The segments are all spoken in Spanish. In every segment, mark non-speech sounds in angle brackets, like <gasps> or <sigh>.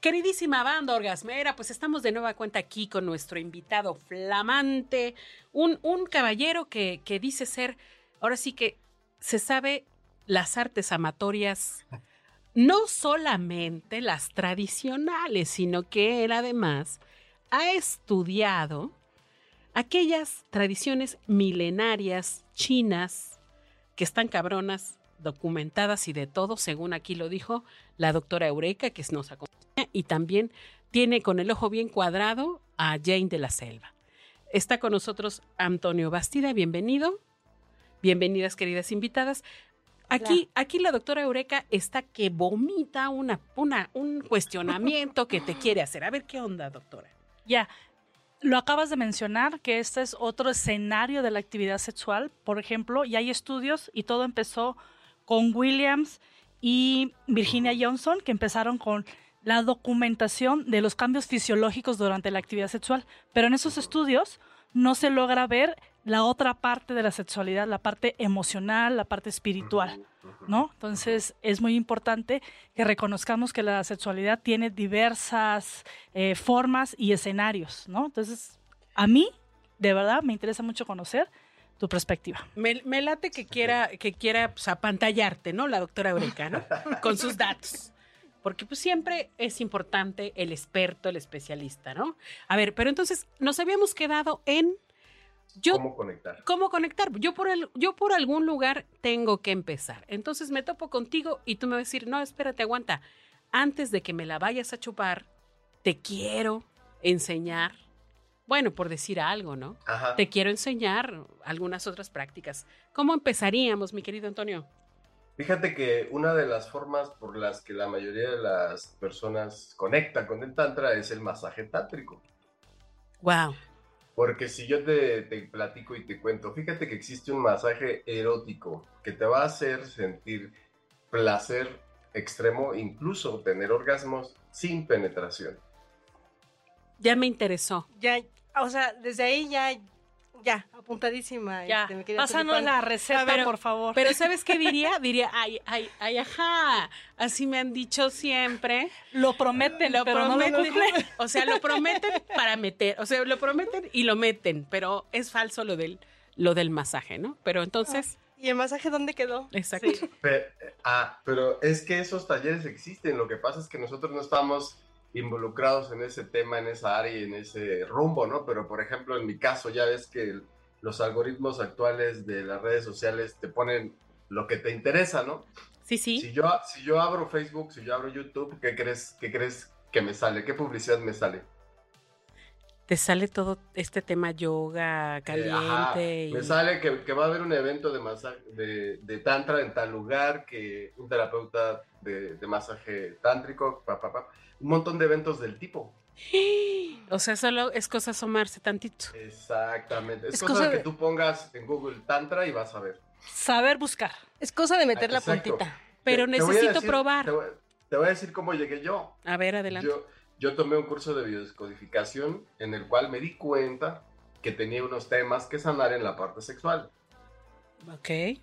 Queridísima banda orgasmera, pues estamos de nueva cuenta aquí con nuestro invitado flamante, un, un caballero que, que dice ser, ahora sí que se sabe las artes amatorias, no solamente las tradicionales, sino que él además ha estudiado aquellas tradiciones milenarias chinas que están cabronas, documentadas y de todo, según aquí lo dijo la doctora Eureka, que nos acompaña, y también tiene con el ojo bien cuadrado a Jane de la Selva. Está con nosotros Antonio Bastida, bienvenido. Bienvenidas, queridas invitadas. Aquí, aquí la doctora Eureka está que vomita una, una, un cuestionamiento que te quiere hacer. A ver qué onda, doctora. Ya, lo acabas de mencionar, que este es otro escenario de la actividad sexual, por ejemplo, y hay estudios y todo empezó con Williams y Virginia Johnson, que empezaron con la documentación de los cambios fisiológicos durante la actividad sexual, pero en esos estudios no se logra ver la otra parte de la sexualidad, la parte emocional, la parte espiritual, ¿no? Entonces es muy importante que reconozcamos que la sexualidad tiene diversas eh, formas y escenarios, ¿no? Entonces, a mí, de verdad, me interesa mucho conocer tu perspectiva. Me, me late que quiera, que quiera pues, apantallarte, ¿no? La doctora Eureka, ¿no? <laughs> Con sus datos. Porque pues siempre es importante el experto, el especialista, ¿no? A ver, pero entonces nos habíamos quedado en yo, ¿Cómo conectar? ¿Cómo conectar? Yo por, el, yo por algún lugar tengo que empezar. Entonces me topo contigo y tú me vas a decir, no, espérate, aguanta. Antes de que me la vayas a chupar, te quiero enseñar, bueno, por decir algo, ¿no? Ajá. Te quiero enseñar algunas otras prácticas. ¿Cómo empezaríamos, mi querido Antonio? Fíjate que una de las formas por las que la mayoría de las personas conectan con el tantra es el masaje tántrico. Wow. Porque si yo te, te, platico y te cuento, fíjate que existe un masaje erótico que te va a hacer sentir placer extremo, incluso tener orgasmos sin penetración. Ya me interesó. Ya, o sea, desde ahí ya, ya, apuntadísima. Ya, este, mi querida pásanos la receta, por favor. Pero ¿sabes qué diría? Diría, ay, ay, ay, ajá. Así me han dicho siempre. lo prometen, Lo pero no lo prometen. cumplen. o sea, lo prometen para meter. O sea, lo prometen y lo meten. Pero es falso lo del, lo del masaje, ¿no? Pero entonces, ¿Y el masaje dónde quedó? exacto. Sí. Ah, pero es que esos talleres existen, lo que pasa es que nosotros no estamos involucrados en ese tema, en esa área y en ese rumbo, ¿no? Pero por ejemplo, en mi caso, ya ves que los algoritmos actuales de las redes sociales te ponen lo que te interesa, ¿no? Sí, sí. Si yo, si yo abro Facebook, si yo abro YouTube, ¿qué crees, ¿qué crees que me sale? ¿Qué publicidad me sale? Te sale todo este tema yoga, Eh, caliente. ajá, y- Me sale que, que va a haber un evento de, masaje, de, de tantra en tal lugar, que un terapeuta de, de masaje tántrico, pa, pa, pa, un montón de eventos del tipo. <gasps> O sea, solo es cosa asomarse tantito. Exactamente. Es, Es cosa, cosa de que tú pongas en Google tantra y vas a ver. Saber buscar. Es cosa de meter la puntita. Pero Te- te necesito decir- probar. Te voy, te voy a decir cómo llegué yo. A ver, adelante. Yo, yo tomé un curso de biodescodificación en el cual me di cuenta que tenía unos temas que sanar en la parte sexual. Ok.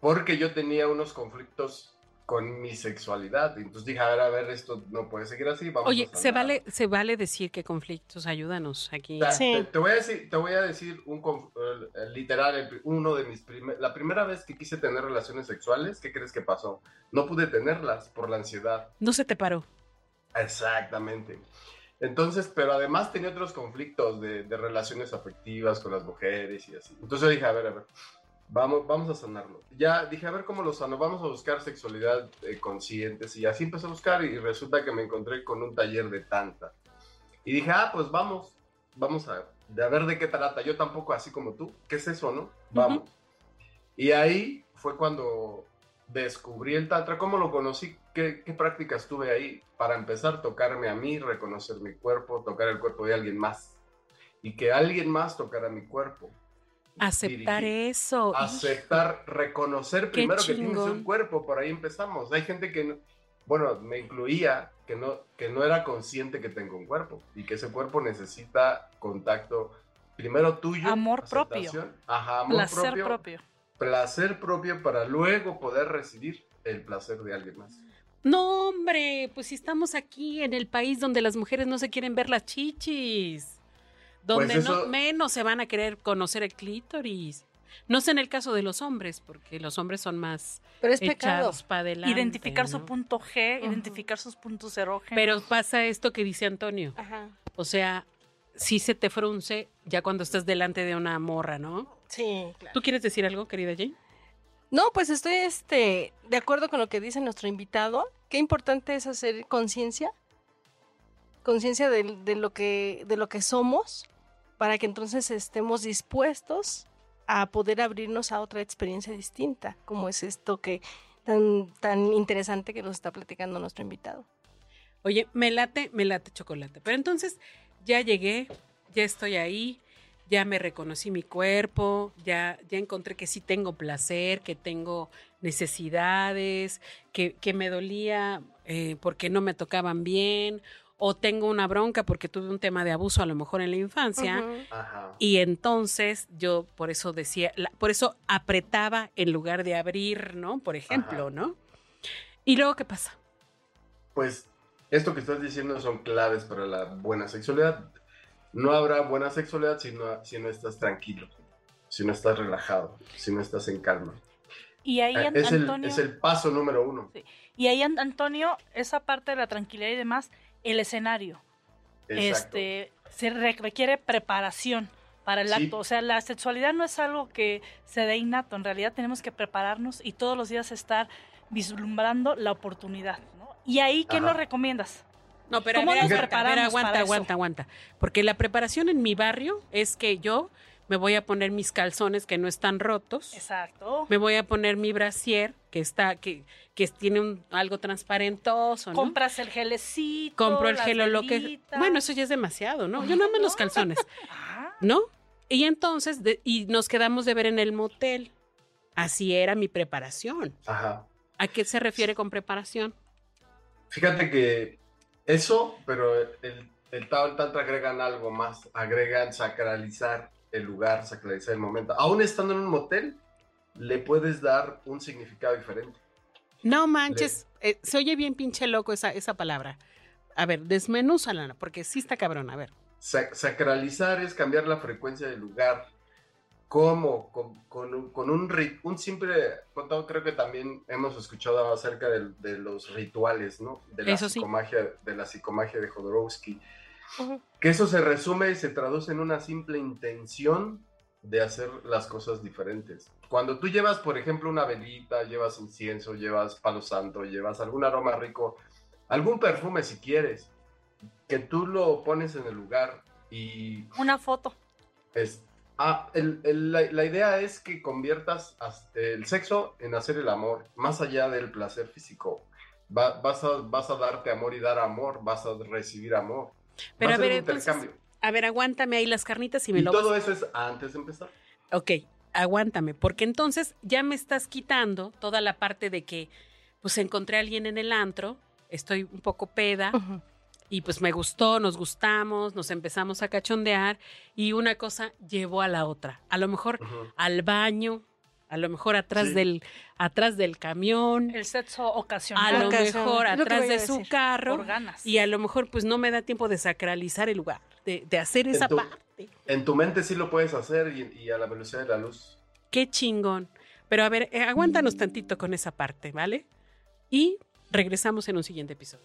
Porque yo tenía unos conflictos con mi sexualidad. Entonces dije, a ver, a ver, esto no puede seguir así. Vamos Oye, a se sanar". vale, se vale decir que conflictos, ayúdanos aquí. O sea, Sí. te, te voy a decir, te voy a decir un eh, literal, el uno de mis primeros, la primera vez que quise tener relaciones sexuales, ¿qué crees que pasó? No pude tenerlas por la ansiedad. No se te paró. Exactamente. Entonces, pero además tenía otros conflictos de, de relaciones afectivas con las mujeres y así. Entonces yo dije, a ver, a ver, vamos, vamos a sanarlo. Ya dije, a ver cómo lo sano, vamos a buscar sexualidad eh, conscientes y así empecé a buscar y resulta que me encontré con un taller de tanta. Y dije, ah, pues vamos, vamos a, a ver de qué trata. Yo tampoco así como tú, ¿qué es eso, no? Vamos. Y ahí fue cuando descubrí el tantra, cómo lo conocí, qué, qué prácticas tuve ahí. Para empezar, tocarme a mí, reconocer mi cuerpo, tocar el cuerpo de alguien más. y que alguien más tocara mi cuerpo. Aceptar Dirigir. eso. Aceptar, reconocer primero que tienes un cuerpo, por ahí empezamos. Hay gente que, no- bueno, me incluía, que no, que no era consciente que tengo un cuerpo y que ese cuerpo necesita contacto primero tuyo. Amor propio. Ajá, amor Placer propio, propio. Placer propio para luego poder recibir el placer de alguien más. No, hombre, pues si estamos aquí en el país donde las mujeres no se quieren ver las chichis. Donde Pues no menos se van a querer conocer el clítoris. No sé en el caso de los hombres, porque los hombres son más Pero es pecado. echados para adelante. identificar su punto G, identificar sus puntos erógenos. Pero pasa esto que dice Antonio. Ajá. O sea, sí se te frunce ya cuando estás delante de una morra, ¿no? Sí, claro. ¿Tú quieres decir algo, querida Jane? No, pues estoy este, de acuerdo con lo que dice nuestro invitado. Qué importante es hacer conciencia, conciencia de, de lo que, de lo que somos, para que entonces estemos dispuestos a poder abrirnos a otra experiencia distinta, como es esto que tan, tan interesante que nos está platicando nuestro invitado. Oye, me late, me late chocolate. Pero entonces ya llegué, ya estoy ahí, ya me reconocí mi cuerpo, ya, ya encontré que sí tengo placer, que tengo necesidades, que, que me dolía eh, porque no me tocaban bien, o tengo una bronca porque tuve un tema de abuso a lo mejor en la infancia. Ajá. Y entonces yo por eso decía, la- por eso apretaba en lugar de abrir, ¿no? Por ejemplo, Ajá. ¿no? Y luego, ¿qué pasa? Pues esto que estás diciendo son claves para la buena sexualidad. No habrá buena sexualidad si no, si no estás tranquilo, si no estás relajado, si no estás en calma. y ahí, Eh, es, el, Antonio, es el paso número uno. y ahí, An- Antonio, esa parte de la tranquilidad y demás, el escenario. Exacto. Este, se re- requiere preparación para el Sí. acto. O sea, la sexualidad no es algo que se dé innato. En realidad tenemos que prepararnos y todos los días estar vislumbrando la oportunidad. ¿no? Y ahí, ¿qué Ajá. nos recomiendas? No, pero a ¿Cómo ver, nos aguanta, a ver, preparamos aguanta, para eso? aguanta, aguanta. Porque la preparación en mi barrio es que yo me voy a poner mis calzones que no están rotos. Exacto. Me voy a poner mi brasier que está, que, que tiene un, algo transparentoso, ¿no? Compras el gelecito. Compro el gel o lo que. Bueno, eso ya es demasiado, ¿no? Yo nada más los calzones, <laughs> Ah, ¿no? Y entonces, de- y nos quedamos de ver en el motel. Así era mi preparación. Ajá. ¿A qué se refiere con preparación? Fíjate que eso, pero el, el Tao Tantra agregan algo más. Agregan sacralizar el lugar, sacralizar el momento. Aún estando en un motel, le puedes dar un significado diferente. No manches, eh, se oye bien pinche loco esa, esa palabra. A ver, desmenúzala, porque sí está cabrón, a ver. Sa- sacralizar es cambiar la frecuencia del lugar. ¿Cómo? Con, con un, con un, un simple... Creo que también hemos escuchado acerca del- de, los rituales, ¿no? De la, Eso sí. psicomagia, de la psicomagia de Jodorowsky. Que eso se resume y se traduce en una simple intención de hacer las cosas diferentes. Cuando tú llevas, por ejemplo, una velita, llevas incienso, llevas palo santo, llevas algún aroma rico, algún perfume si quieres, que tú lo pones en el lugar y una foto. es... Ah, el- el- la, la idea es que conviertas as- el sexo en hacer el amor, más allá del placer físico. Va- vas, a, vas a darte amor y dar amor, vas a recibir amor. Pero Va a ser ver, un entonces, intercambio. a ver, aguántame ahí las carnitas y me Y lo todo vas- eso es antes de empezar. Ok, aguántame, porque entonces ya me estás quitando toda la parte de que, pues encontré a alguien en el antro, estoy un poco peda. Y pues me gustó, nos gustamos, nos empezamos a cachondear y una cosa llevó a la otra. A lo mejor al baño, a lo mejor atrás Sí. del atrás del camión, El sexo a ocasional. lo mejor es lo que atrás a de su carro por ganas. y a lo mejor pues no me da tiempo de sacralizar el lugar, de, de hacer esa tu- parte. En tu mente sí lo puedes hacer y, y a la velocidad de la luz. Qué chingón. Pero a ver, eh, aguántanos tantito con esa parte, ¿vale? Y regresamos en un siguiente episodio.